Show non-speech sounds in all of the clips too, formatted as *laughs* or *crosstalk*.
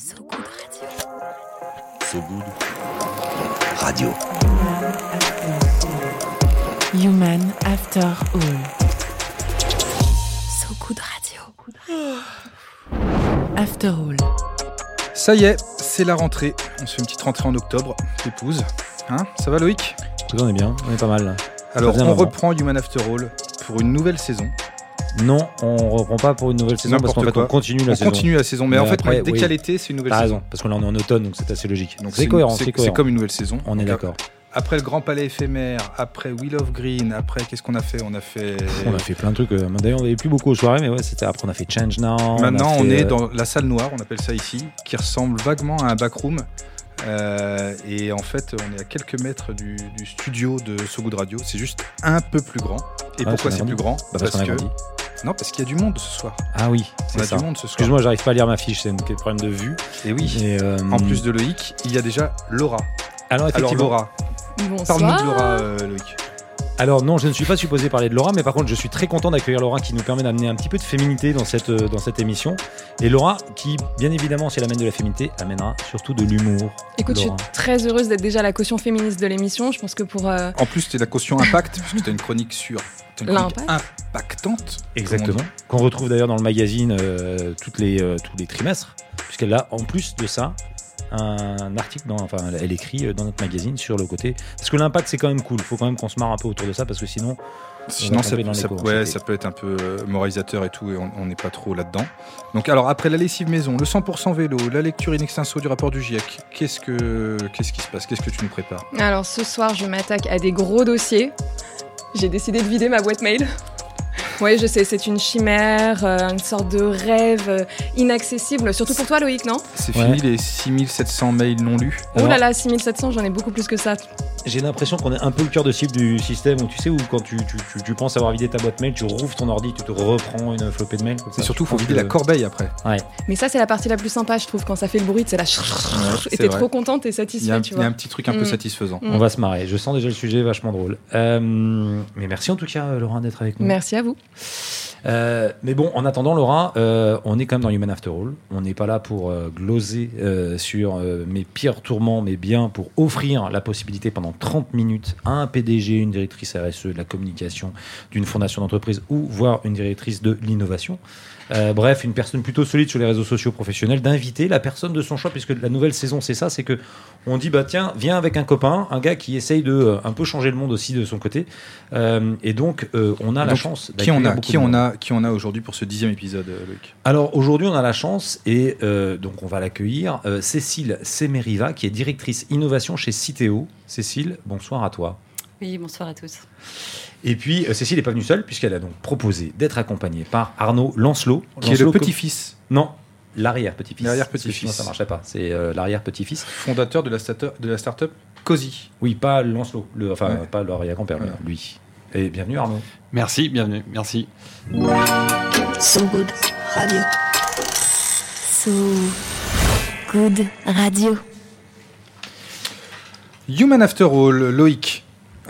So Good Radio. So Good Radio. Human After All. So Good Radio. After All. Ça y est, c'est la rentrée. On se fait une petite rentrée en octobre, épouse. Hein Ça va Loïc? Écoute, on est bien, on est pas mal. là. Alors on reprend Human After All pour une nouvelle saison. Non, on reprend pas pour une nouvelle saison parce qu'en fait on continue la on saison. continue la saison, mais, Mais en fait après, dès oui. qu'il l'été, c'est une nouvelle T'as saison. raison, parce qu'on est en automne, donc c'est assez logique. Donc c'est cohérent, c'est c'est cohérent. comme une nouvelle saison. On est d'accord. Après le Grand Palais éphémère, après Wheel of Green, après qu'est-ce qu'on a fait? On a fait. On a fait plein de trucs. euh, D'ailleurs, on n'avait plus beaucoup aux soirées, mais ouais, c'était après on a fait Change Now. Maintenant, on, est euh, dans la salle noire, on appelle ça ici, qui ressemble vaguement à un backroom. Euh, et en fait, on est à quelques mètres du, du studio de So Good Radio. C'est juste un peu plus grand. Et Ouais, pourquoi c'est plus grand? Bah, parce que. Non, parce qu'il y a du monde ce soir. Ah oui, c'est a ça. du monde ce soir. Excuse-moi, j'arrive pas à lire ma fiche, c'est un problème de vue. Et oui. Et, euh, En plus de Loïc, il y a déjà Laura. alors Alors effectivement, Laura, Bonsoir. parle-nous de Laura, euh, Loïc. Alors non, je ne suis pas supposé parler de Laura, mais par contre, je suis très content d'accueillir Laura qui nous permet d'amener un petit peu de féminité dans cette, euh, dans cette émission. Et Laura, qui, bien évidemment, si elle amène de la féminité, amènera surtout de l'humour. Écoute, je suis très heureuse d'être déjà la caution féministe de l'émission. Je pense que pour. euh, En plus, tu es la caution impact, puisque tu as une chronique sur. L'impact. impactante. Exactement. Qu'on retrouve d'ailleurs dans le magazine euh, toutes les, euh, tous les trimestres, puisqu'elle a en plus de ça un article, dans, enfin elle écrit euh, dans notre magazine sur le côté. Parce que l'impact c'est quand même cool, il faut quand même qu'on se marre un peu autour de ça, parce que sinon. Sinon, va ça, dans ça- ouais, ça peut être un peu euh, moralisateur et tout, et on on n'est pas trop là-dedans. Donc, alors, après la lessive maison, le 100% vélo, la lecture in extenso du rapport du GIEC, qu'est-ce, que, qu'est-ce qui se passe? Qu'est-ce que tu nous prépares? Alors ce soir, je m'attaque à des gros dossiers. J'ai décidé de vider ma boîte mail. Oui, je sais, c'est une chimère, euh, une sorte de rêve euh, inaccessible, surtout pour toi, Loïc, non? C'est Ouais. fini les 6700 mails non lus Oh là là, 6700, j'en ai beaucoup plus que ça. J'ai l'impression qu'on est un peu le cœur de cible du système où tu sais où quand tu, tu, tu- tu penses avoir vidé ta boîte mail, tu rouvres ton ordi, tu te reprends une flopée de mails. C'est surtout, faut vider que- la corbeille après. Mais ça, c'est la partie la plus sympa, je trouve, quand ça fait le bruit, c'est la. c'est et t'es trop contente et Il y, a satisfait, il y a vois. un petit truc un peu Mm. satisfaisant. Mm. On va se marrer. Je sens déjà le sujet vachement drôle. Euh, mais merci en tout cas, Laurent, d'être avec nous. Merci à vous. Euh, mais bon, en attendant, Laura, euh, on est quand même dans Human After All. On n'est pas là pour euh, gloser sur mes pires tourments, mais bien pour offrir la possibilité pendant 30 minutes à un PDG, une directrice RSE, de la communication d'une fondation d'entreprise ou voire une directrice de l'innovation. Euh, bref, une personne plutôt solide sur les réseaux sociaux professionnels, d'inviter la personne de son choix, puisque la nouvelle saison, c'est ça, c'est que on dit bah tiens, viens avec un copain, un gars qui essaye de euh, un peu changer le monde aussi de son côté, Euh, et donc euh, on a la chance. Qui on d'accueillir a qui on a qui on a aujourd'hui pour ce dixième épisode, Loïc Alors aujourd'hui, on a la chance et euh, donc on va l'accueillir. euh, Cécile Semeriva, qui est directrice innovation chez Citeo. Cécile, bonsoir à toi. Oui, bonsoir à tous. Et puis euh, Cécile n'est pas venue seule puisqu'elle a donc proposé d'être accompagnée par Arnaud Lancelot, Qui est le petit-fils, Non, l'arrière-petit-fils. L'arrière-petit-fils. Ça marchait pas. C'est euh, l'arrière-petit-fis. fondateur de la, start- de la start-up Cozy. Oui, pas Lancelot, le, enfin Ouais. pas l'arrière-grand-père, Ouais. lui. Et bienvenue Arnaud. Merci, bienvenue, merci. So Good Radio. So Good Radio. Human After All, Loïc.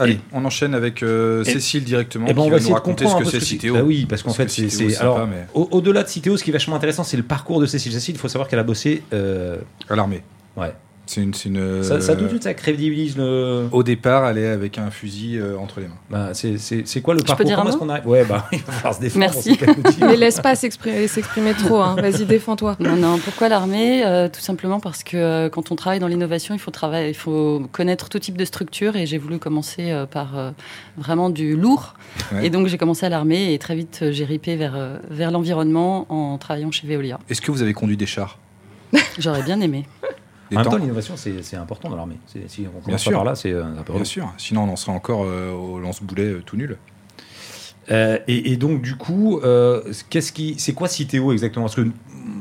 Allez, Et- on enchaîne avec euh, Et- Cécile directement. Eh ben, on qui va nous de comprendre ce que c'est Citeo. Bah oui, parce qu'en fait, c'est. Alors, au- au-delà de Citeo, ce qui est vachement intéressant, c'est le parcours de Cécile. Cécile, il faut savoir qu'elle a bossé. euh, À l'armée. Ouais. C'est une. c'est une, Ça, ça, tout de suite, ça crédibilise le. Au départ, elle est avec un fusil euh, entre les mains. Bah, c'est, c'est, c'est quoi le peux parcours dire un Comment est-ce mot qu'on arrive Ouais, bah, il va falloir se défendre. Merci. Mais laisse pas s'exprimer trop, hein. vas-y, défends-toi. Non, non, pourquoi l'armée Euh, Tout simplement parce que euh, quand on travaille dans l'innovation, il faut, travailler, il faut connaître tout type de structure et j'ai voulu commencer euh, par euh, vraiment du lourd. Ouais. Et donc j'ai commencé à l'armée et très vite j'ai ripé vers, vers l'environnement en travaillant chez Veolia. Est-ce que vous avez conduit des chars? J'aurais bien aimé. Des En même temps, l'innovation, c'est, important dans l'armée. Si on Bien commence sûr. pas par là, c'est euh, un peu Bien sûr. Sinon, on en serait encore euh, au lance-boulet euh, tout nul. Euh, et, et donc, du coup, euh, qu'est-ce qui, c'est quoi Citeo exactement? Parce que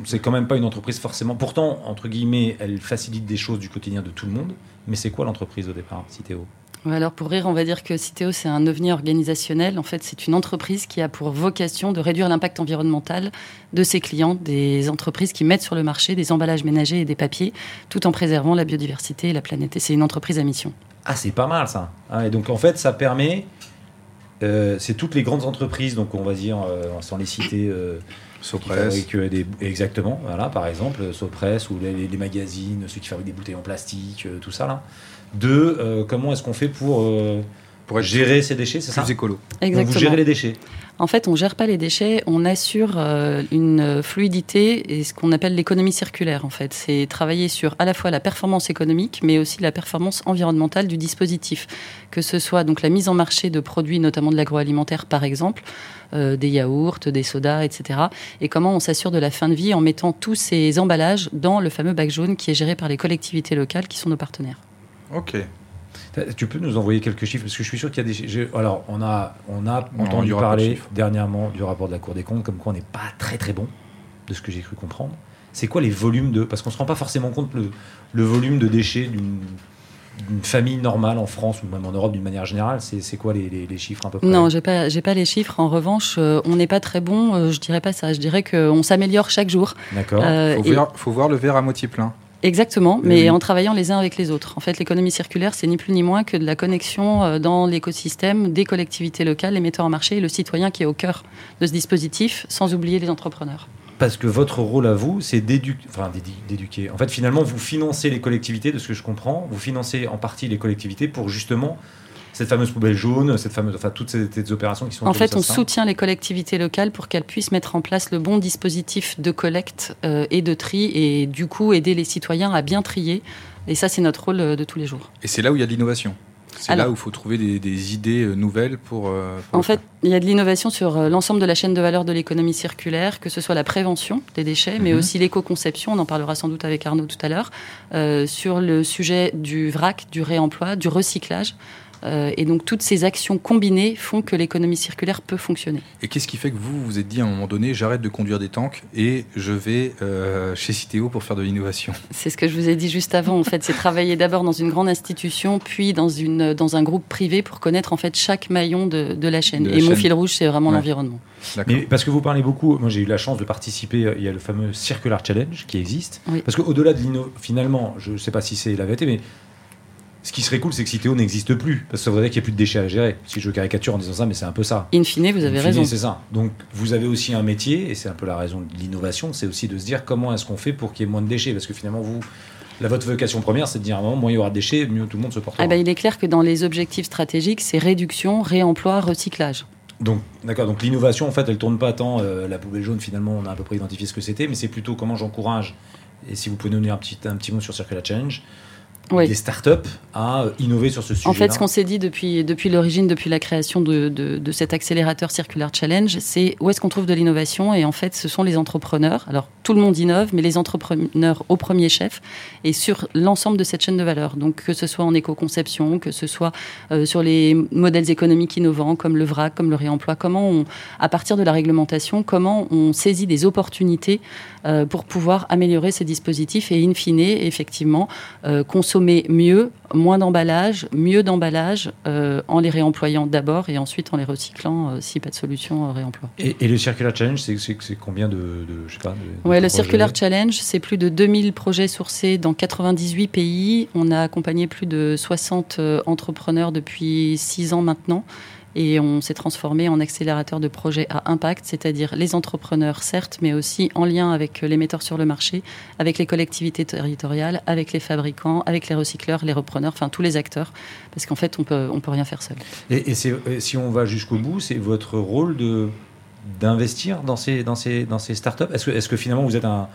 c'est quand même pas une entreprise forcément. Pourtant, entre guillemets, elle facilite des choses du quotidien de tout le monde. Mais c'est quoi l'entreprise au départ, Citeo? Ouais, alors pour rire, on va dire que Citeo, c'est un ovni organisationnel. En fait, c'est une entreprise qui a pour vocation de réduire l'impact environnemental de ses clients, des entreprises qui mettent sur le marché des emballages ménagers et des papiers, tout en préservant la biodiversité et la planète. Et c'est une entreprise à mission. Ah, c'est pas mal ça. Ah, et donc en fait, ça permet. euh, c'est toutes les grandes entreprises, donc on va dire, euh, sans les citer, euh, Sopress. Euh, des- exactement, voilà, par exemple, Sopress ou les, les magazines, ceux qui fabriquent des bouteilles en plastique, euh, tout ça là. Deux, euh, comment est-ce qu'on fait pour, euh, Pour être gérer ces déchets, c'est ça plus écolo. Donc, Exactement. Vous gérez les déchets. En fait, on gère pas les déchets, on assure euh, une fluidité et ce qu'on appelle l'économie circulaire. En fait, c'est travailler sur à la fois la performance économique, mais aussi la performance environnementale du dispositif, que ce soit donc la mise en marché de produits, notamment de l'agroalimentaire, par exemple, euh, des yaourts, des sodas, etc. Et comment on s'assure de la fin de vie en mettant tous ces emballages dans le fameux bac jaune qui est géré par les collectivités locales, qui sont nos partenaires. Ok. Tu peux nous envoyer quelques chiffres parce que je suis sûr qu'il y a des. Alors, on a, on a entendu de parler dernièrement du rapport de la Cour des comptes, comme quoi on n'est pas très très bon, de ce que j'ai cru comprendre. C'est quoi les volumes de. Parce qu'on ne se rend pas forcément compte le, le volume de déchets d'une famille normale en France ou même en Europe d'une manière générale. C'est c'est quoi les, les- les chiffres à peu près? Non, j'ai pas, j'ai pas les chiffres. En revanche, euh, on n'est pas très bon. euh, je dirais pas ça. Je dirais qu'on s'améliore chaque jour. D'accord. Euh, Faut, et- voir, faut voir le verre à moitié plein. Exactement, Mais mais oui. en travaillant les uns avec les autres. En fait, l'économie circulaire, c'est ni plus ni moins que de la connexion euh, dans l'écosystème des collectivités locales, les metteurs en marché et le citoyen qui est au cœur de ce dispositif, sans oublier les entrepreneurs. Parce que votre rôle à vous, c'est d'édu- enfin, d'édu- d'éduquer. En fait, finalement, vous financez les collectivités, de ce que je comprends. Vous financez en partie les collectivités pour justement cette fameuse poubelle jaune, cette fameuse, enfin, toutes ces, ces opérations qui sont. En fait, on ça. soutient les collectivités locales pour qu'elles puissent mettre en place le bon dispositif de collecte euh, et de tri et du coup aider les citoyens à bien trier. Et ça, c'est notre rôle euh, de tous les jours. Et c'est là où il y a de l'innovation. C'est Alors- là où il faut trouver des, des idées euh, nouvelles pour. euh, pour En fait, il y a de l'innovation sur l'ensemble de la chaîne de valeur de l'économie circulaire, que ce soit la prévention des déchets, mais Mhm. aussi l'éco-conception, on en parlera sans doute avec Arnaud tout à l'heure, euh, sur le sujet du vrac, du réemploi, du recyclage. Euh, et donc toutes ces actions combinées font que l'économie circulaire peut fonctionner. Et qu'est-ce qui fait que vous vous êtes dit à un moment donné, j'arrête de conduire des tanks et je vais euh, chez Citeo pour faire de l'innovation? C'est ce que je vous ai dit juste avant. En fait, c'est travailler d'abord dans une grande institution, puis dans, une, dans un groupe privé pour connaître en fait chaque maillon de, de la chaîne. De la et mon fil rouge, c'est vraiment Ouais. l'environnement. Mais parce que vous parlez beaucoup, moi j'ai eu la chance de participer, euh, il y a le fameux Circular Challenge qui existe. Oui. Parce qu'au-delà de l'inno, finalement, je ne sais pas si c'est la vérité, mais ce qui serait cool, c'est que Citeo n'existe plus. Parce que ça voudrait qu'il n'y a plus de déchets à gérer. Si je caricature en disant ça, mais c'est un peu ça. In fine, vous avez In fine, raison. C'est ça. Donc vous avez aussi un métier, et c'est un peu la raison de l'innovation, c'est aussi de se dire comment est-ce qu'on fait pour qu'il y ait moins de déchets. Parce que finalement, vous, la, votre vocation première, c'est de dire à un moment, moins il y aura de déchets, mieux tout le monde se portera. Ah ben, il est clair que dans les objectifs stratégiques, c'est réduction, réemploi, recyclage. Donc, d'accord. Donc, l'innovation, en fait, elle tourne pas tant euh, la poubelle jaune. Finalement, on a à peu près identifié ce que c'était, mais c'est plutôt comment j'encourage. Et si vous pouvez nous donner un petit, un petit mot sur Circular Challenge, Oui. des startups à euh, innover sur ce sujet. En fait, ce qu'on s'est dit depuis, depuis l'origine, depuis la création de, de, de cet accélérateur Circular Challenge, c'est où est-ce qu'on trouve de l'innovation Et en fait, ce sont les entrepreneurs. Alors, tout le monde innove, mais les entrepreneurs au premier chef et sur l'ensemble de cette chaîne de valeur. Donc, que ce soit en éco-conception, que ce soit euh, sur les modèles économiques innovants comme le vrac, comme le réemploi, comment on, à partir de la réglementation, comment on saisit des opportunités euh, pour pouvoir améliorer ces dispositifs et, in fine, effectivement, euh, consommer mieux, moins d'emballage, mieux d'emballage, euh, en les réemployant d'abord et ensuite en les recyclant euh, si pas de solution euh, réemploi. Et, et le Circular Challenge, c'est, combien de, de- je sais pas. de- le projets Circular Challenge, c'est plus de 2000 projets sourcés dans 98 pays. On a accompagné plus de 60 euh, entrepreneurs depuis 6 ans maintenant. Et on s'est transformé en accélérateur de projets à impact, c'est-à-dire les entrepreneurs, certes, mais aussi en lien avec les metteurs sur le marché, avec les collectivités territoriales, avec les fabricants, avec les recycleurs, les repreneurs, enfin tous les acteurs, parce qu'en fait, on peut, on peut rien faire seul. Et, si on va jusqu'au bout, c'est votre rôle de d'investir dans ces dans ces dans ces startups? Est-ce que est-ce que finalement vous êtes un,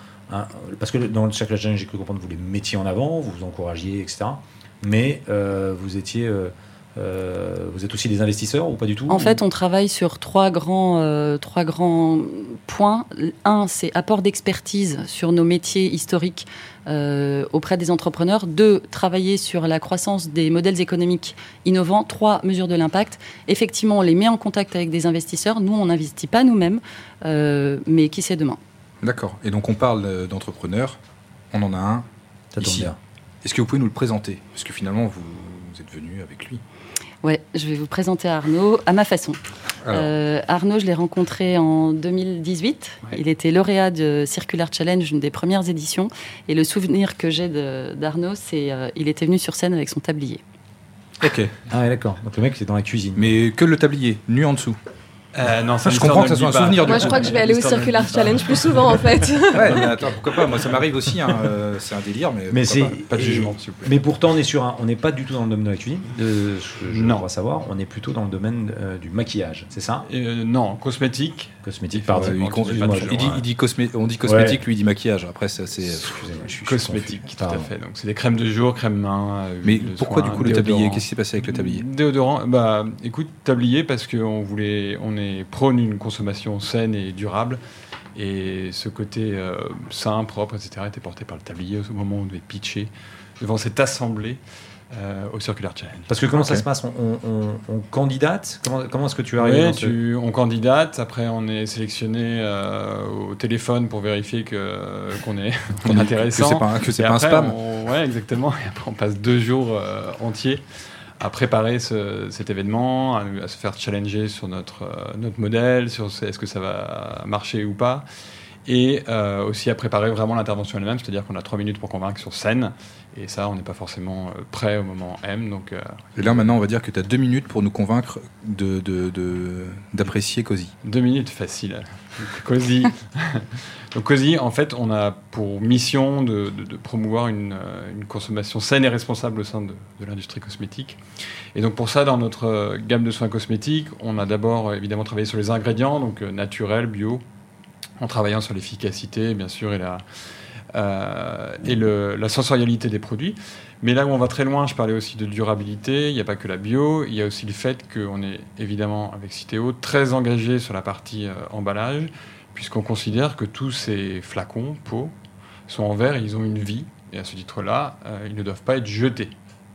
parce que dans le Circular Challenge, j'ai cru comprendre que vous les mettiez en avant, vous vous encouragiez, etc. Mais euh, vous étiez euh, euh, vous êtes aussi des investisseurs ou pas du tout En fait, on travaille sur trois grands, euh, trois grands points. Un, c'est apport d'expertise sur nos métiers historiques euh, auprès des entrepreneurs. Deux, travailler sur la croissance des modèles économiques innovants. Trois, mesure de l'impact. Effectivement, on les met en contact avec des investisseurs. Nous, on n'investit pas nous-mêmes, euh, mais qui sait demain D'accord. Et donc on parle d'entrepreneurs. On en a un. Ça tombe ici. bien. Est-ce que vous pouvez nous le présenter? Parce que finalement, vous, vous êtes venu avec lui. Ouais, je vais vous présenter Arnaud à ma façon. Euh, Arnaud, je l'ai rencontré en 2018. Ouais. Il était lauréat de Circular Challenge, une des premières éditions. Et le souvenir que j'ai d'Arnaud, c'est euh, il était venu sur scène avec son tablier. ok. Ah ouais, d'accord. Donc le mec c'est dans la cuisine. Mais que le tablier, nu en dessous. Euh, non, ça Je comprends que ça soit un souvenir du Moi, je crois que je vais aller au Circular. Challenge plus souvent, en fait. *laughs* Ouais, mais attends, pourquoi pas? Moi, ça m'arrive aussi. hein, euh, c'est un délire, mais. Mais c'est pas? Pas de jugement, s'il vous plaît. Mais pourtant, on est sur un, on n'est pas du tout dans le domaine de la cuisine, de ce que je Non. crois savoir. On est plutôt dans le domaine euh, du maquillage, c'est ça? Euh, non, cosmétique. Cosmétique, Pardon, il con- excusez-moi, il je- dit, il dit cosmé- on dit cosmétique, lui il dit maquillage. Après, c'est. Excusez-moi, je suis- je suis Cosmétique, confus. tout à fait. Donc, c'est des crèmes de jour, crèmes main. euh, Mais pourquoi du coup le tablier? Qu'est-ce qui s'est passé avec le tablier? Déodorant, bah écoute, tablier parce qu'on voulait, on est prône une consommation saine et durable. Et ce côté euh, sain, propre, etc., était porté par le tablier au moment où on devait pitcher devant cette assemblée euh, au Circular Challenge. Parce que comment ça se passe? On, on- on- on candidate? Comment, comment est-ce que tu arrives Ouais, tu, on candidate, après on est sélectionné euh, au téléphone pour vérifier que, qu'on est, *laughs* qu'on est Que intéressant. c'est pas, un- que c'est pas un spam on- ouais, exactement. Et après, on passe deux jours euh, entiers à préparer ce- cet événement, à, à se faire challenger sur notre, euh, notre modèle, sur ce- est-ce que ça va marcher ou pas. Et euh, aussi à préparer vraiment l'intervention elle-même, c'est-à-dire qu'on a trois minutes pour convaincre sur scène. Et ça, on n'est pas forcément euh, prêt au moment M. Donc, euh, Et là maintenant, on va dire que tu as deux minutes pour nous convaincre de, de- de- d'apprécier Cozy. Deux minutes, facile. Cozy. *laughs* Donc Cozy, en fait, on a pour mission de, de- de promouvoir une, une consommation saine et responsable au sein de, de l'industrie cosmétique. Et donc pour ça, dans notre gamme de soins cosmétiques, on a d'abord évidemment travaillé sur les ingrédients, donc naturels, bio, en travaillant sur l'efficacité, bien sûr, et la, euh, la sensorialité des produits. Mais là où on va très loin, je parlais aussi de durabilité, il n'y a pas que la bio, il y a aussi le fait qu'on est évidemment avec Citeo très engagé sur la partie euh, emballage, puisqu'on considère que tous ces flacons, pots, sont en verre ils ont une vie. Et à ce titre-là, euh, ils ne doivent pas être jetés.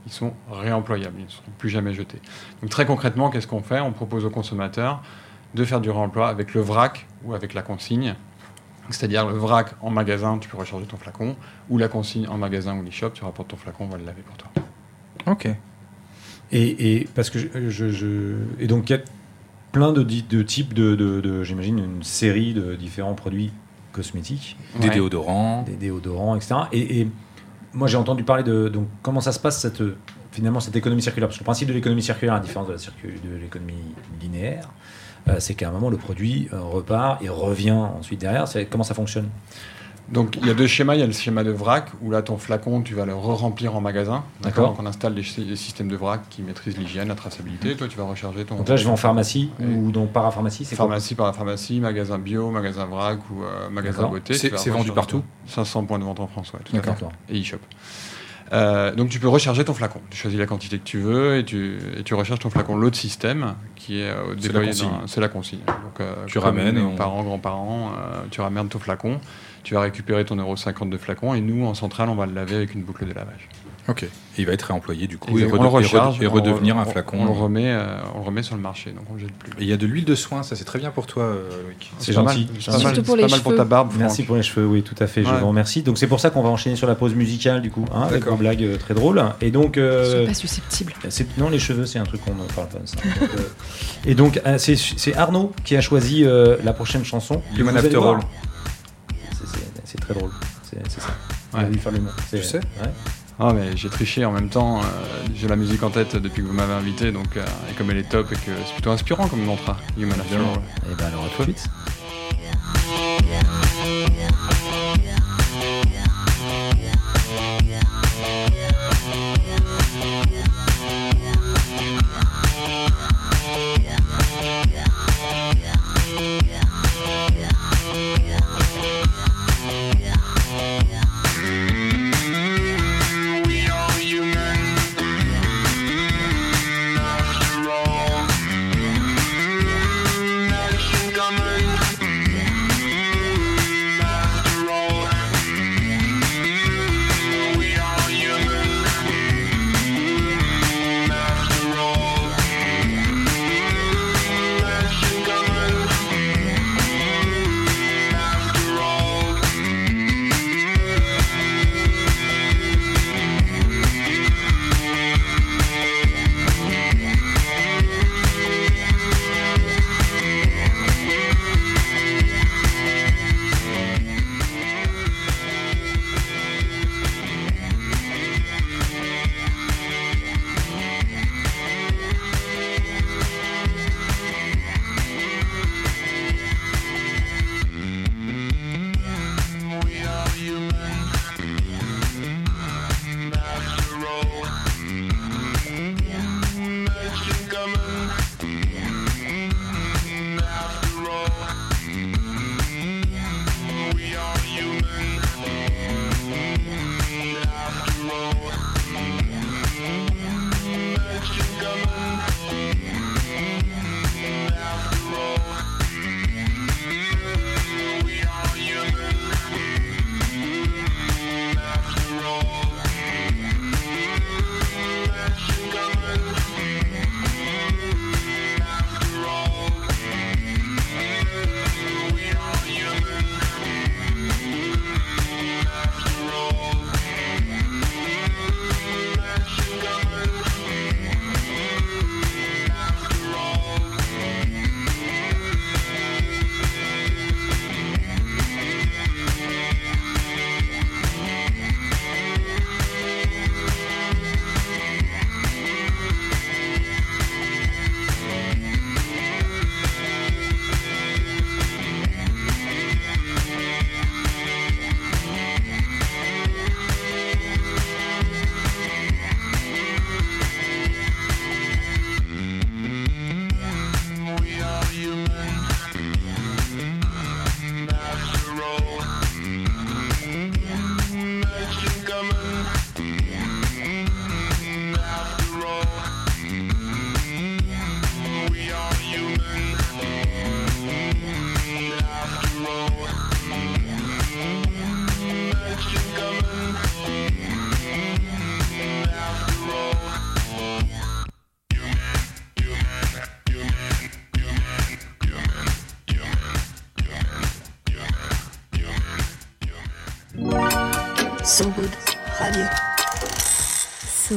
Ils sont réemployables, ils ne seront plus jamais jetés. Donc très concrètement, qu'est-ce qu'on fait? On propose aux consommateurs de faire du réemploi avec le vrac ou avec la consigne. C'est-à-dire le vrac en magasin, tu peux recharger ton flacon, ou la consigne en magasin ou l'e-shop, tu rapportes ton flacon, on va le laver pour toi. Ok. Et, et parce que je, je- je- et donc il y a plein de, types de, de- de- j'imagine une série de différents produits cosmétiques, Des Ouais. déodorants. des déodorants, etc. Et, et moi j'ai entendu parler de donc comment ça se passe cette finalement cette économie circulaire? Parce que le principe de l'économie circulaire, à la différence de la circu- de l'économie linéaire, c'est qu'à un moment le produit euh, repart et revient ensuite derrière. C'est comment ça fonctionne Donc il y a deux schémas. Il y a le schéma de vrac où là ton flacon tu vas le re-remplir en magasin. D'accord. Donc on installe des, sy- des systèmes de vrac qui maîtrisent l'hygiène, la traçabilité. Toi tu vas recharger ton. Donc là je vais en pharmacie ou dans parapharmacie, c'est quoi Pharmacie par la pharmacie, magasin bio, magasin vrac ou euh, magasin beauté. C'est- vendu partout 500 points de vente en France, ouais, tout à fait. D'accord. et e-shop. Euh, donc tu peux recharger ton flacon. Tu choisis la quantité que tu veux et tu, et tu recharges ton flacon. L'autre système qui est euh, C'est déployé c'est la consigne. Donc, euh, Tu ramènes on- parents, grands-parents, euh, tu ramènes ton flacon. Tu vas récupérer ton euro 50 de flacon et nous en centrale on va le laver avec une boucle de lavage. Ok. Et il va être réemployé du coup et, Exact. rede- on le et rede- recharge et redevenir on- un on- flacon. On le remet, euh, on le remet sur le marché donc on le jette plus. Et il y a de l'huile de soin, ça c'est très bien pour toi, euh, Loïc. C'est pas gentil. c'est pas mal, pour pas mal ta barbe. Merci pour les cheveux, oui, tout à fait, je Ouais. vous remercie. Donc c'est pour ça qu'on va enchaîner sur la pause musicale, du coup, hein, avec vos blagues euh, très drôles. Et donc, Je euh, suis pas susceptible. c'est- non, les cheveux, c'est un truc qu'on ne parle pas de ça. Donc, euh, et donc, euh, c'est- Arnaud qui a choisi euh, la prochaine chanson. Human After. All. C'est- très drôle, c'est ça. Ouais. On va lui faire le mot. Tu sais ouais. Ah mais j'ai triché en même temps, euh, j'ai la musique en tête depuis que vous m'avez invité, donc euh, et comme elle est top et que c'est plutôt inspirant comme mantra, Human After. Et ben alors à tout de Radio. So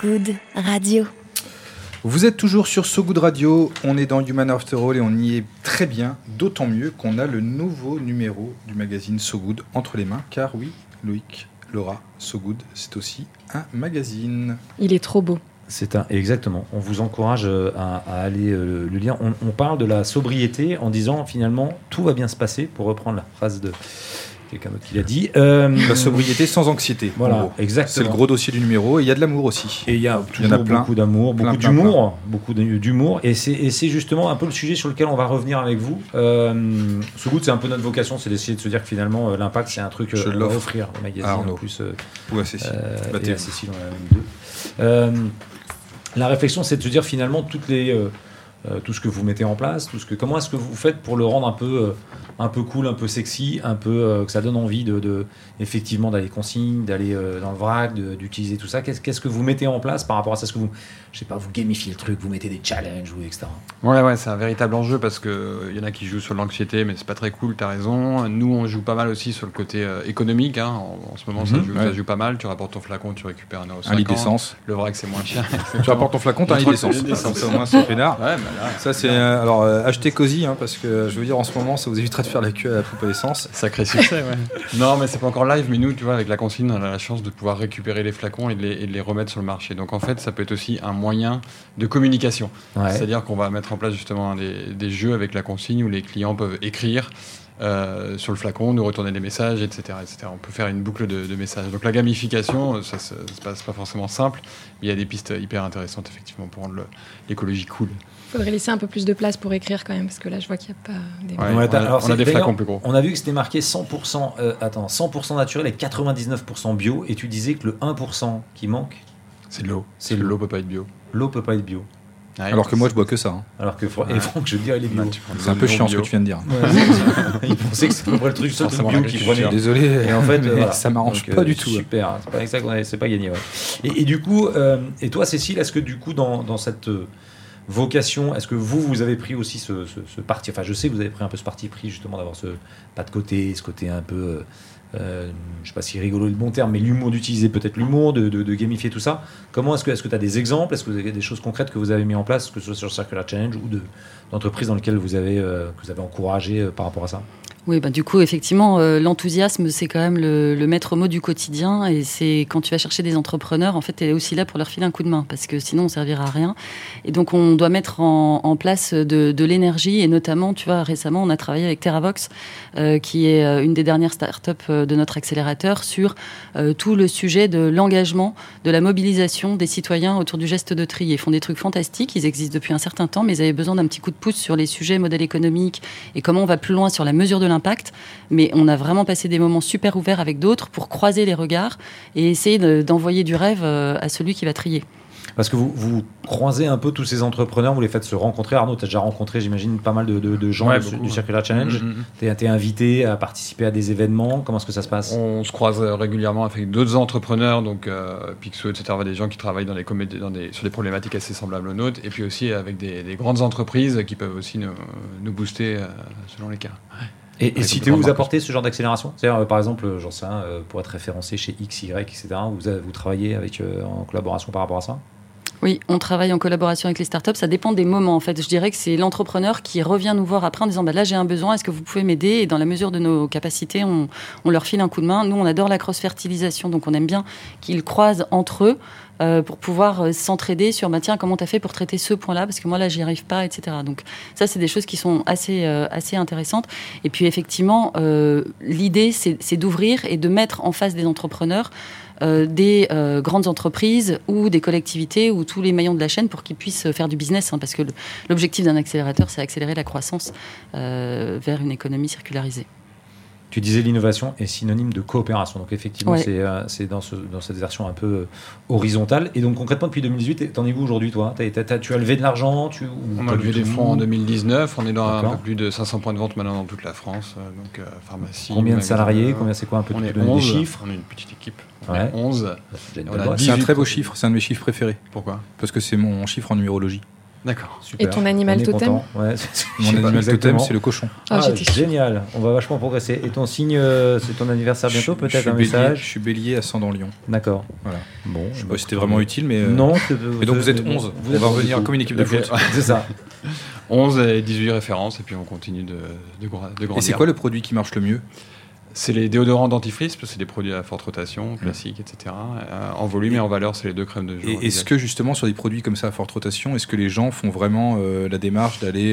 Good Radio. Vous êtes toujours sur So Good Radio, on est dans Human After All et on y est très bien, d'autant mieux qu'on a le nouveau numéro du magazine So Good entre les mains, car oui, Loïc, Laura, So Good, c'est aussi un magazine. Il est trop beau. C'est un exactement. On vous encourage euh, à, à aller euh, le lire. On, on parle de la sobriété en disant finalement tout va bien se passer pour reprendre la phrase de quelqu'un d'autre qui l'a dit. Euh, La sobriété sans anxiété. Voilà, exactement. C'est le gros dossier du numéro et il y a de l'amour aussi. Et il y a y en a plein. beaucoup d'amour, beaucoup d'humour, beaucoup d'humour. Et c'est justement un peu le sujet sur lequel on va revenir avec vous. Euh, ce goût, c'est un peu notre vocation, c'est d'essayer de se dire que finalement, euh, l'impact, c'est un truc Je euh, l'offre offrir au magazine à Arnaud. en plus. et à Cécile, on en a même deux. La réflexion, c'est de se dire finalement toutes les, euh, tout ce que vous mettez en place, tout ce que, comment est-ce que vous faites pour le rendre un peu, euh, un peu cool, un peu sexy, un peu euh, que ça donne envie de, de- effectivement d'aller consigne, d'aller euh, dans le vrac, d'utiliser tout ça? Qu'est-ce qu'est-ce que vous mettez en place par rapport à ça? Est-ce que vous, je sais pas, vous gamifiez le truc, vous mettez des challenges ou etc. Ouais, ouais, c'est un véritable enjeu parce que il y en a qui jouent sur l'anxiété, mais c'est pas très cool. T'as raison. Nous, on joue pas mal aussi sur le côté euh, économique. hein. En, en ce moment, ça, Mhm, joue, ouais. ça joue pas mal. Tu rapportes ton flacon, tu récupères un euro. Un litre d'essence. Le que c'est moins cher. Tu rapportes ton flacon, t'as un truc, d'essence. c'est au moins, c'est peinard. Ouais, bah là, Ça, c'est. euh, alors, euh, achetez Cozy, hein, parce que je veux dire, en ce moment, ça vous évitera de faire la queue à la poupe à essence. Sacré succès, ouais. *laughs* non, mais c'est pas encore live, mais nous, tu vois, avec la consigne, on a la chance de pouvoir récupérer les flacons et de les, et de les remettre sur le marché. Donc, en fait, ça peut être aussi un moyen de communication. Ouais. C'est-à-dire qu'on va mettre en place justement des, des jeux avec la consigne où les clients peuvent écrire euh, sur le flacon, nous retourner des messages, etc., etc. On peut faire une boucle de, de messages. Donc la gamification, ça se se passe pas forcément simple, mais il y a des pistes hyper intéressantes effectivement pour rendre l'écologie cool. Faudrait laisser un peu plus de place pour écrire quand même, parce que là, je vois qu'il n'y a pas des. Ouais, Ouais, on t'as- a, alors, on a des flacons plus gros. On a vu que c'était marqué 100%, euh, attends, 100% naturel et 99% bio. Et tu disais que le 1% qui manque, C'est de l'eau. c'est C'est de l'eau peut pas être bio. l'eau peut pas être bio. Ouais, Alors que moi, je bois que ça. hein. Alors que Fran- et. Franck, je veux dire, il est bio. De C'est un peu chiant ce que tu viens de dire. *laughs* il pensait que c'était à peu près le truc seul Forcément, bio la qu'il prenait. Désolé, Et en fait, mais euh, voilà. ça m'arrange Donc, pas euh, du tout. hein. Super, c'est pas ça qu'on a- c'est pas gagné. ouais. Et, et du coup, euh, et toi, Cécile, est-ce que du coup, dans, dans cette euh, vocation, est-ce que vous, vous avez pris aussi ce, ce- ce parti? Enfin, je sais que vous avez pris un peu ce parti pris justement d'avoir ce pas de côté, ce côté un peu, euh, euh, je sais pas si rigolo est le bon terme, mais l'humour d'utiliser peut-être l'humour, de, gamifier tout ça. Comment est-ce que tu as des exemples? Est-ce que vous avez des choses concrètes que vous avez mis en place, que ce soit sur Circular Challenge ou de d'entreprises dans lesquelles vous avez euh, encouragé euh, par rapport à ça? Oui, bah, du coup, effectivement, euh, l'enthousiasme, c'est quand même le, maître mot du quotidien. Et c'est quand tu vas chercher des entrepreneurs, en fait, tu es aussi là pour leur filer un coup de main, parce que sinon, on servira à rien. Et donc, on doit mettre en, place de, l'énergie. Et notamment, tu vois, récemment, on a travaillé avec TerraVox, euh, qui est euh, une des dernières startups euh, de notre accélérateur, sur tout le sujet de l'engagement, de la mobilisation des citoyens autour du geste de tri. Ils font des trucs fantastiques, ils existent depuis un certain temps, mais ils avaient besoin d'un petit coup de pouce sur les sujets modèle économique et comment on va plus loin sur la mesure de l'impact. Mais on a vraiment passé des moments super ouverts avec d'autres pour croiser les regards et essayer de- d'envoyer du rêve euh, à celui qui va trier. Parce que vous, vous croisez un peu tous ces entrepreneurs, vous les faites se rencontrer. Arnaud, tu as déjà rencontré, j'imagine, pas mal de, de- de gens Ouais, du. Circular Challenge. Mm, mm, mm. Tu es, invité à participer à des événements. Comment est-ce que ça se passe? On se croise euh, régulièrement avec d'autres entrepreneurs, donc euh, Pixo, etc., des gens qui travaillent dans les comédies, dans des, sur des problématiques assez semblables aux nôtres, et puis aussi avec des, des grandes entreprises qui peuvent aussi nous, nous booster euh, selon les cas. Et, et si vous marquant. apportez ce genre d'accélération C'est-à-dire, euh, par exemple, euh, j'en sais rien, euh, pour être référencé chez X, Y, etc., vous, vous travaillez avec, euh, en collaboration par rapport à ça? Oui, on travaille en collaboration avec les startups. Ça dépend des moments, en fait. Je dirais que c'est l'entrepreneur qui revient nous voir après en disant bah, là, j'ai un besoin, est-ce que vous pouvez m'aider? Et dans la mesure de nos capacités, on, leur file un coup de main. Nous, on adore la cross-fertilisation, donc on aime bien qu'ils croisent entre eux. euh, pour pouvoir euh, s'entraider sur bah, tiens comment t'as fait pour traiter ce point-là? Parce que moi là j'y arrive pas etc donc ça c'est des choses qui sont assez euh, assez intéressantes et puis effectivement l'idée c'est d'ouvrir et de mettre en face des entrepreneurs euh, des euh, grandes entreprises ou des collectivités ou tous les maillons de la chaîne pour qu'ils puissent faire du business. hein, parce que l'objectif d'un accélérateur, c'est accélérer la croissance euh, vers une économie circularisée. Tu disais l'innovation est synonyme de coopération. Donc effectivement, Ouais. c'est euh, c'est dans, ce- dans cette version un peu euh, horizontale. Et donc concrètement, depuis 2018, t'en es où aujourd'hui, toi? T'as- t'as- t'as- Tu as levé de l'argent tu, ou On a levé des fonds en 2019, on est dans un peu plus de 500 points de vente maintenant dans toute la France, euh, donc euh, pharmacie. Combien de salariés? Euh, Combien c'est quoi un peu On tu est peux donner 11, des chiffres? On est une petite équipe. On Ouais. est 11. C'est déjà une On a C'est un 18 très beau chiffre, c'est un de mes chiffres préférés. Pourquoi? Parce que c'est mon chiffre en numérologie. D'accord. Super. Et ton animal totem. Ouais, Mon animal totem, c'est le cochon. Ah, Ah, génial, on va vachement progresser. Et ton signe, euh, c'est ton anniversaire bientôt, peut-être suis un bélier- message Je suis bélier ascendant lion. D'accord. Voilà. Bon, Je sais bah, pas si c'était vraiment utile, mais. euh, Non. Et donc vous êtes 11. On va revenir comme une équipe de foot. *laughs* C'est ça. 11 et 18 références, et puis on continue de, de, gra- de Et grandir. c'est quoi le produit qui marche le mieux? C'est les déodorants dentifrice, parce que c'est des produits à forte rotation, classiques, etc. Euh, en volume et en valeur, c'est les deux crèmes de jour. Et est-ce que justement sur des produits comme ça à forte rotation, est-ce que les gens font vraiment euh, la démarche d'aller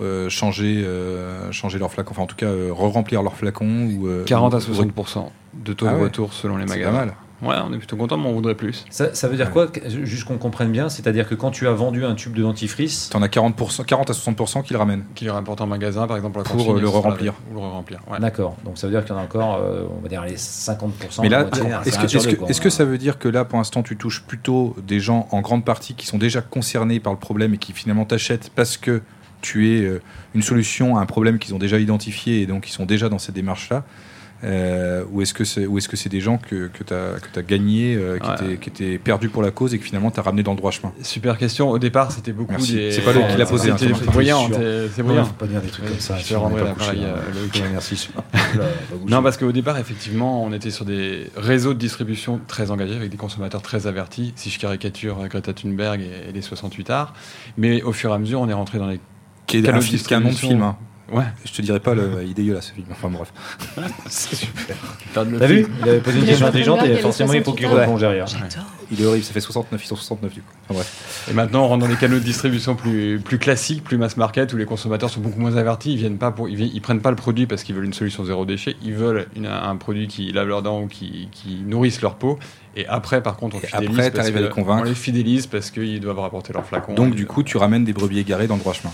euh, changer, euh, changer leur flacon, enfin en tout cas re-remplir leur flacon ou euh, 40 à ou- 60% de taux Ah de ouais. retour selon les C'est magasins. Ouais, on est plutôt content, mais on voudrait plus. Ça, ça veut dire quoi Juste qu'on comprenne bien, c'est-à-dire que quand tu as vendu un tube de dentifrice, T'en as 40%, 40 à 60% qui le ramènent. Qui le rapporte en magasin, par exemple, la Pour, cantine, euh, le re-remplir. Ou le remplir ouais. d'accord. Donc ça veut dire qu'il y en a encore, euh, on va dire les 50%. Mais là, hein, est-ce que, quoi. est-ce que ça veut dire que là, pour l'instant, tu touches plutôt des gens en grande partie qui sont déjà concernés par le problème et qui finalement t'achètent parce que tu es euh, une solution à un problème qu'ils ont déjà identifié et donc ils sont déjà dans cette démarche-là Euh, ou est-ce que c'est ou est-ce que c'est des gens que, que tu as, que as gagné, euh, qui, Ouais. étaient, qui étaient perdus pour la cause et que finalement tu as ramené dans le droit chemin Super question. Au départ, c'était beaucoup Merci. des. C'est pas Loïc qui l'a posé, hein, c'est brillant. C'est brillant. faut pas dire des trucs comme ça. Je te rendrai est l'appareil, merci. *laughs* Non, parce qu'au départ, effectivement, on était sur des réseaux de distribution très engagés avec des consommateurs très avertis. Si je caricature euh, Greta Thunberg et, les 68 arts, mais au fur et à mesure, on est rentré dans les. qui est, un, de film- qui est un nom de film. hein. Ouais. Je te dirais pas, le, il est dégueulasse ce film. Enfin bref. *laughs* perdre le T'as vu Il avait posé une question intelligente et forcément il faut qu'il 68 replonge derrière. Il est horrible, ça fait 69, ils sont 69 du coup. Enfin bref. Et maintenant, on rentre dans des canaux de distribution plus, plus classiques, plus mass market, où les consommateurs sont beaucoup moins avertis. Ils viennent pas pour, ils, prennent pas le produit parce qu'ils veulent une solution zéro déchet. Ils veulent une- un produit qui lave leurs dents ou qui, qui nourrisse leur peau. Et après, par contre, on fidélise. après, parce à que- les convaincre. On les fidélise parce qu'ils doivent rapporter leur flacon. Donc du coup, tu ramènes des brebis égarés dans le droit chemin.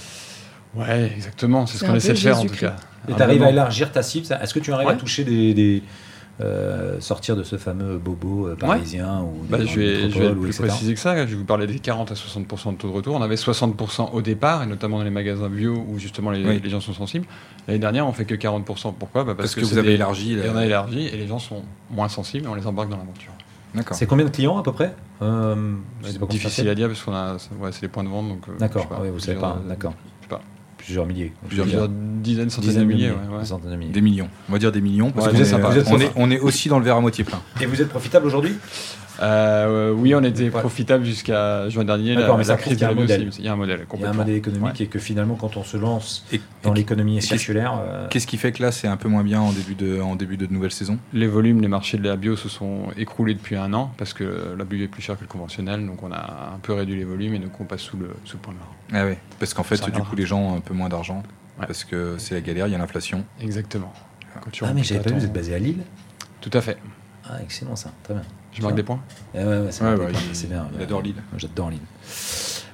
Ouais, exactement. C'est ce qu'on essaie de faire en tout cas. Et tu arrives à élargir ta cible Est-ce que tu arrives à toucher des. des, euh, sortir de ce fameux bobo euh, parisien ou des Bah, je vais, je vais métropoles être ou plus etc. préciser que ça. Je vais vous parler des 40 à 60% de taux de retour. On avait 60% au départ, et notamment dans les magasins bio où justement les, Oui. les gens sont sensibles. L'année dernière, on fait que 40%. Pourquoi? Bah, Parce, que, vous avez des- élargi. et on a élargi et les gens sont moins sensibles et on les embarque dans l'aventure. D'accord. C'est combien de clients à peu près? Euh, C'est difficile à dire parce qu'on a, ouais, c'est les points de vente. donc. D'accord, ah oui, vous savez pas, d'accord. Plusieurs milliers. Plusieurs plusieurs dizaines, centaines Dizaines de milliers. ouais, ouais. Des centaines de milliers. Des millions. On va dire des millions parce Ouais, qu'on vous est, sympa. Vous êtes est, on est aussi dans le verre à moitié plein. Et vous êtes profitable aujourd'hui? Euh, oui, on était profitable jusqu'à juin dernier. D'accord, la, mais ça la crise y a un modèle. Il y a un modèle. Il y a un modèle économique Ouais. et que finalement, quand on se lance Et, dans l'économie circulaire, euh, qu'est-ce qui fait que là, c'est un peu moins bien en début de, en début de nouvelle saison? Les volumes, les marchés de la bio se sont écroulés depuis un an parce que la bio est plus chère que le conventionnel, donc on a un peu réduit les volumes et donc on passe sous le, sous le point de marge. Ah ouais. Parce qu'en fait, du coup, les gens ont un peu moins d'argent. Ouais. Parce que c'est la galère, il y a l'inflation. Exactement. Quand tu Ah, mais j'avais pas vu, vous êtes basé à Lille? Tout à fait. Ah, excellent ça, très bien. Je marque des points. Eh ouais, ouais, c'est Ouais, c'est bien. il adore Lille. J'adore Lille.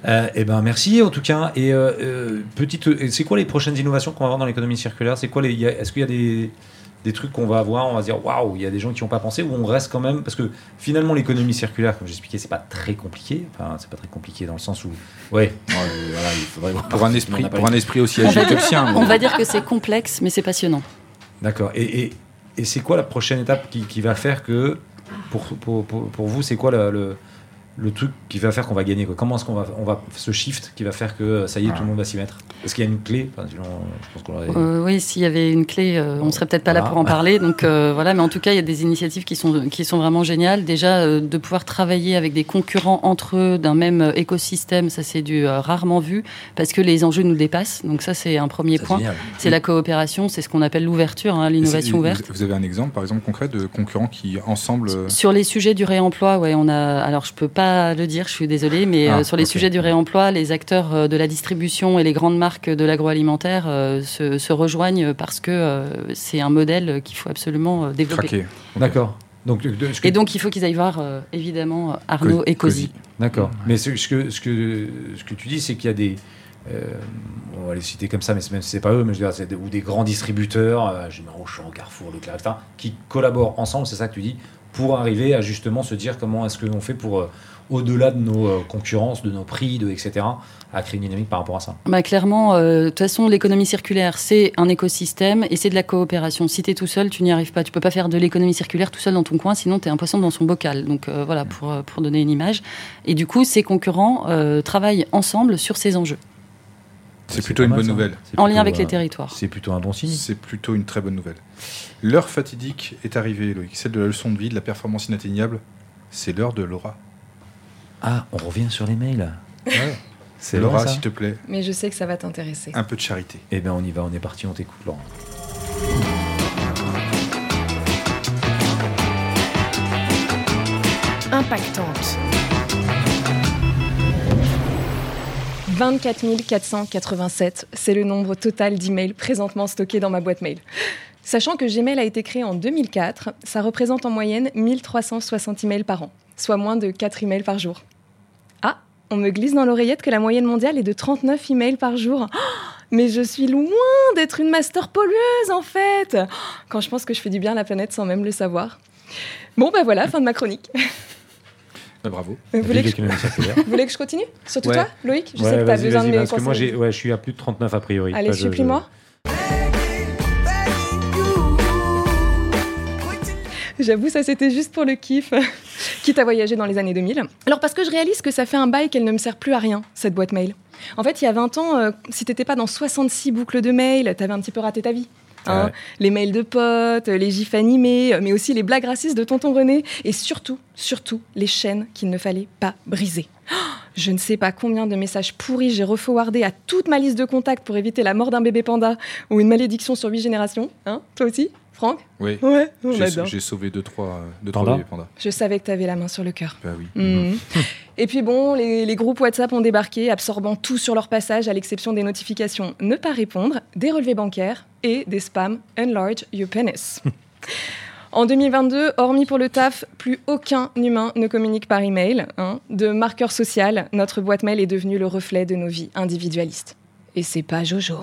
Euh, eh ben merci en tout cas. Et euh, euh, petite, et c'est quoi les prochaines innovations qu'on va avoir dans l'économie circulaire? C'est quoi les, Est-ce qu'il y a des, des trucs qu'on va avoir? On va se dire waouh, il y a des gens qui n'ont pas pensé ou on reste quand même parce que finalement l'économie circulaire, comme j'expliquais, c'est pas très compliqué. Enfin, c'est pas très compliqué dans le sens où ouais, euh, voilà, il faudrait voir Pour un esprit, pour un esprit aussi On agile va que le dire- sien. On va dire que c'est complexe, mais c'est passionnant. D'accord. Et, et, et c'est quoi la prochaine étape qui, qui va faire que, pour, pour, pour, vous, c'est quoi le, le, le truc qui va faire qu'on va gagner quoi Comment est-ce qu'on va, on va ce shift qui va faire que ça y est, tout le monde va s'y mettre? Est-ce qu'il y a une clé? Enfin, sinon, je pense qu'on l'aurait- Euh, oui, s'il y avait une clé, euh, on serait peut-être pas là pour en parler. Donc euh, voilà, mais en tout cas, il y a des initiatives qui sont qui sont vraiment géniales. Déjà, euh, de pouvoir travailler avec des concurrents entre eux d'un même euh, écosystème, ça c'est du euh, rarement vu parce que les enjeux nous dépassent. Donc ça, c'est un premier Ça, point. C'est la coopération, c'est ce qu'on appelle l'ouverture, hein, l'innovation ouverte. Vous avez un exemple, par exemple, concret de concurrents qui, ensemble. euh, Sur les sujets du réemploi, ouais, on a. Alors, je peux pas le dire, je suis désolée, mais Ah, euh, sur les sujets du réemploi, les acteurs euh, de la distribution et les grandes marques de l'agroalimentaire euh, se, se rejoignent parce que euh, c'est un modèle qu'il faut absolument euh, développer. D'accord. Donc, de- que- Et donc, il faut qu'ils aillent voir euh, évidemment Arnaud Co- et Cozy. Cozy. D'accord. Mais ce, ce que, ce, que, ce que tu dis, c'est qu'il y a des, euh, on va les citer comme ça, mais c'est- même si c'est pas eux, mais je veux dire, c'est des, ou des grands distributeurs, euh, mets Auchan, Carrefour, Leclerc, etc., qui collaborent ensemble, c'est ça que tu dis, pour arriver à justement se dire comment est-ce qu'on fait pour, euh, au-delà de nos euh, concurrences, de nos prix, de, etc., à créer une dynamique par rapport à ça. Bah, clairement, euh, de toute façon, l'économie circulaire, c'est un écosystème et c'est de la coopération. Si tu es tout seul, tu n'y arrives pas. Tu peux pas faire de l'économie circulaire tout seul dans ton coin, sinon tu es un poisson dans son bocal. Donc euh, voilà, pour, pour donner une image. Et du coup, ces concurrents euh, travaillent ensemble sur ces enjeux, C'est plutôt une mal, bonne ça. nouvelle. En lien avec les territoires. C'est plutôt un bon signe. C'est plutôt une très bonne nouvelle. L'heure fatidique est arrivée, Loïc. Celle de la leçon de vie, de la performance inatteignable. C'est l'heure de Laura. Ah, on revient sur les mails. C'est Laura, s'il te plaît, Mais je sais que ça va t'intéresser. un peu de charité. Eh bien, on y va, on est parti, on t'écoute, Laurent. Impactante. 24 487, c'est le nombre total d'emails présentement stockés dans ma boîte mail. Sachant que Gmail a été créé en 2004, ça représente en moyenne 1360 emails par an, soit moins de 4 emails par jour. On me glisse dans l'oreillette que la moyenne mondiale est de 39 emails par jour. Oh, *gasps* mais je suis loin d'être une master pollueuse en fait *gasps* Quand je pense que je fais du bien à la planète sans même le savoir. Bon bah voilà, fin de ma chronique. *laughs* Bah, bravo. Vous voulez, que je, L'économie circulaire. *laughs* vous voulez que je continue? Surtout Ouais. toi, Loïc? Je Ouais, sais que tu as besoin de mes parce que moi, ouais, je suis à plus de 39 a priori. Allez, je- *laughs* J'avoue, ça c'était juste pour le kiff. *laughs* Quitte à voyager dans les années 2000. Alors parce que je réalise que ça fait un bail qu'elle ne me sert plus à rien, cette boîte mail. En fait, il y a 20 ans, euh, si t'étais pas dans 66 boucles de mails, t'avais un petit peu raté ta vie. Hein. Ouais. Les mails de potes, les gifs animés, mais aussi les blagues racistes de tonton René, et surtout, surtout, les chaînes qu'il ne fallait pas briser. Oh, *gasps* Je ne sais pas combien de messages pourris j'ai reforwardé à toute ma liste de contacts pour éviter la mort d'un bébé panda ou une malédiction sur huit générations. Hein Toi aussi, Franck Oui. Ouais, J'ai sauvé deux, trois, euh, deux, Panda trois bébés pandas. Je savais que tu avais la main sur le cœur. Bah oui. Mhm. *laughs* Et puis bon, les, les groupes WhatsApp ont débarqué, absorbant tout sur leur passage, à l'exception des notifications ne pas répondre, des relevés bancaires et des spams enlarge your penis. *laughs* En 2022, hormis pour le taf, plus aucun humain ne communique par email. hein. De marqueur social, notre boîte mail est devenue le reflet de nos vies individualistes. Et c'est pas Jojo.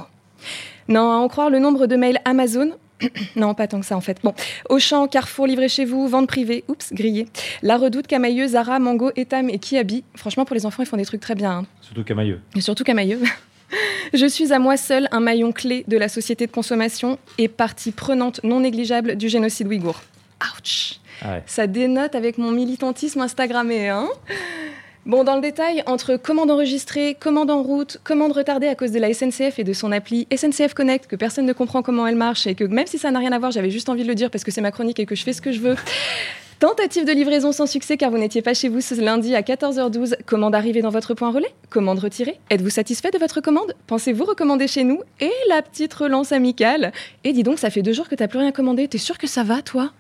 Non, à en croire le nombre de mails Amazon. *coughs* non, pas tant que ça en fait. Bon, Auchan, Carrefour, livré chez vous, vente privée, oups, grillé. La Redoute, Camailleux, Zara, Mango, Etam et Kiabi. Franchement, pour les enfants, ils font des trucs très bien. hein. Surtout Camailleux. Et surtout Camailleux. *laughs* Je suis à moi seule un maillon clé de la société de consommation et partie prenante non négligeable du génocide ouïghour. Ouch Ah ouais. Ça dénote avec mon militantisme Instagrammé, hein Bon, dans le détail, entre commande enregistrée, commande en route, commande retardée à cause de la SNCF et de son appli SNCF Connect, que personne ne comprend comment elle marche et que même si ça n'a rien à voir, j'avais juste envie de le dire parce que c'est ma chronique et que je fais ce que je veux. Tentative de livraison sans succès car vous n'étiez pas chez vous ce lundi à 14h12. Commande arrivée dans votre point relais Commande retirée Êtes-vous satisfait de votre commande? Pensez-vous recommander chez nous? Et la petite relance amicale Et dis donc, ça fait deux jours que t'as plus rien commandé. T'es sûr que ça va, toi?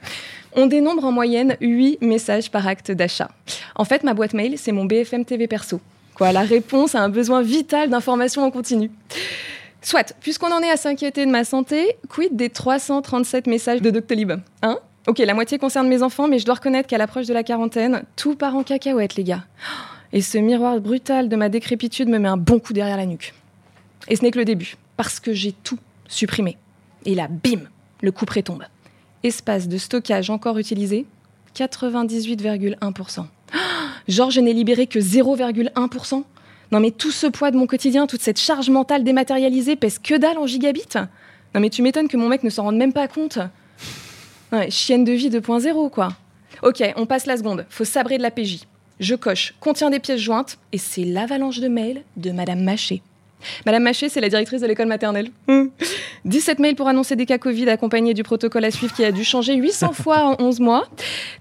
On dénombre en moyenne 8 messages par acte d'achat. En fait, ma boîte mail, c'est mon BFM TV perso. Quoi, la réponse à un besoin vital d'information en continu. Soit, puisqu'on en est à s'inquiéter de ma santé, quid des 337 messages de Doctolib Hein Ok, la moitié concerne mes enfants, mais je dois reconnaître qu'à l'approche de la quarantaine, tout part en cacahuète, les gars. Et ce miroir brutal de ma décrépitude me met un bon coup derrière la nuque. Et ce n'est que le début, parce que j'ai tout supprimé. Et là, bim, le coup près tombe. Espace de stockage encore utilisé, 98,1%. *gasps* Genre, je n'ai libéré que 0,1%. Non mais tout ce poids de mon quotidien, toute cette charge mentale dématérialisée pèse que dalle en gigabits Non mais tu m'étonnes que mon mec ne s'en rende même pas compte. Chienne de vie 2.0 quoi. Ok, on passe la seconde. Faut sabrer de la PJ. Je coche, contient des pièces jointes, et c'est l'avalanche de mails de Madame Maché. Madame Maché, c'est la directrice de l'école maternelle. Hum. 17 mails pour annoncer des cas Covid accompagnés du protocole à suivre qui a dû changer 800 fois en 11 mois.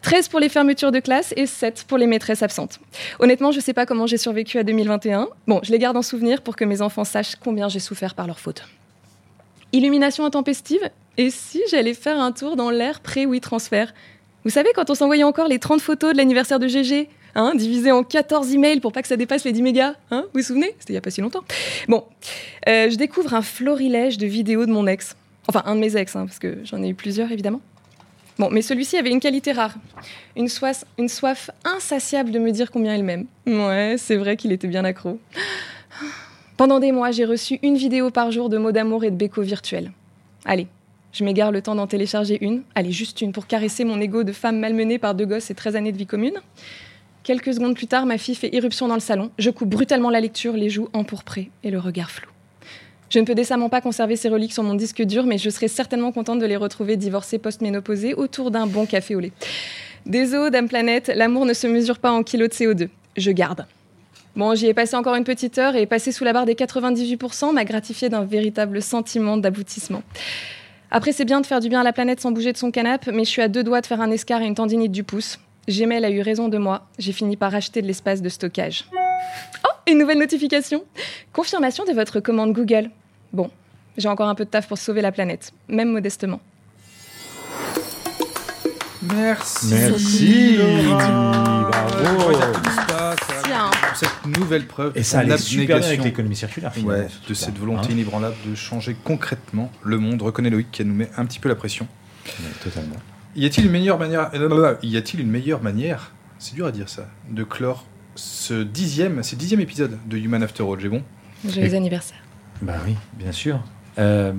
13 pour les fermetures de classe et 7 pour les maîtresses absentes. Honnêtement, je sais pas comment j'ai survécu à 2021. Bon, je les garde en souvenir pour que mes enfants sachent combien j'ai souffert par leur faute. Illumination intempestive Et si j'allais faire un tour dans l'air pré-oui transfert? Vous savez, quand on s'envoyait encore les 30 photos de l'anniversaire de GG Hein, divisé en 14 emails pour pas que ça dépasse les 10 mégas. Hein, vous vous souvenez? C'était il y a pas si longtemps. Bon, euh, je découvre un florilège de vidéos de mon ex. Enfin, un de mes ex, hein, parce que j'en ai eu plusieurs, évidemment. Bon, mais celui-ci avait une qualité rare. Une soif, insatiable de me dire combien il m'aime. Ouais, c'est vrai qu'il était bien accro. Pendant des mois, j'ai reçu une vidéo par jour de mots d'amour et de béco virtuels. Allez, je m'égare le temps d'en télécharger une. Allez, juste une pour caresser mon ego de femme malmenée par deux gosses et 13 années de vie commune. Quelques secondes plus tard, ma fille fait irruption dans le salon. Je coupe brutalement la lecture, les joues empourprées et le regard flou. Je ne peux décemment pas conserver ces reliques sur mon disque dur, mais je serais certainement contente de les retrouver divorcées post-ménopausées autour d'un bon café au lait. Désolé, Dame Planète, l'amour ne se mesure pas en kilos de CO2. Je garde. Bon, j'y ai passé encore une petite heure et passer sous la barre des 98% m'a gratifié d'un véritable sentiment d'aboutissement. Après, c'est bien de faire du bien à la planète sans bouger de son canapé, mais je suis à deux doigts de faire un escar et une tendinite du pouce. Gmail a eu raison de moi. J'ai fini par acheter de l'espace de stockage. Oh, une nouvelle notification Confirmation de votre commande Google. Bon, j'ai encore un peu de taf pour sauver la planète, même modestement. Merci. Merci. Laura. Bravo. Cette nouvelle preuve Et ça de allait super bien avec l'économie circulaire, finalement. Ouais, de cette volonté Hein inébranlable de changer concrètement le monde. Reconnaît Loïc qui nous met un petit peu la pression. Ouais, totalement. Y a-t-il une meilleure manière Y a-t-il une meilleure manière C'est dur à dire ça. De clore ce dixième, ce dixième épisode de Human After All. J'ai bon Joyeux anniversaire. Bah oui, bien sûr. Euh,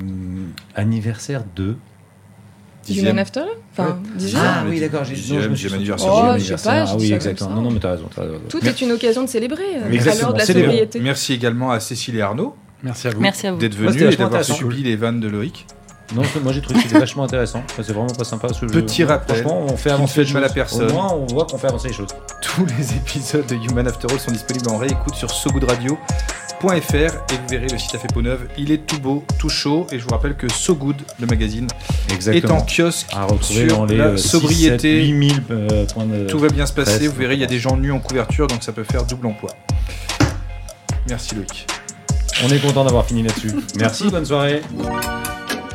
anniversaire de. Human After All? Enfin, Ouais. dixième. Ah, oui, d'accord. j'ai- dixième, dixième anniversaire. Oh, Dixième je sais pas, je Ah oui, exactement. Non, non, mais t'as raison. t'as raison. Tout est une occasion de célébrer. euh, l'heure de la sobriété. Merci également à Cécile et Arnaud Merci à vous. Merci à vous. d'être venus et d'avoir subi les vannes de Loïc. Non, moi j'ai trouvé que c'était vachement intéressant. C'est vraiment pas sympa. je- Petit rappel, Franchement, on fait avancer les mal à choses. personne. Au moins, on voit qu'on fait avancer les choses. Tous les épisodes de Human After All sont disponibles en réécoute sur sogoodradio.fr et vous verrez le site à fait peau neuve. Il est tout beau, tout chaud et je vous rappelle que So Good, le magazine, est en kiosque À retrouver sur dans les la euh, 6, sobriété. 7, 8000 euh, points de. Tout va bien se passer, Presse, vous verrez, il y a des gens nus en couverture donc ça peut faire double emploi. Merci Loïc. On est content d'avoir fini là-dessus. Merci, bonne soirée.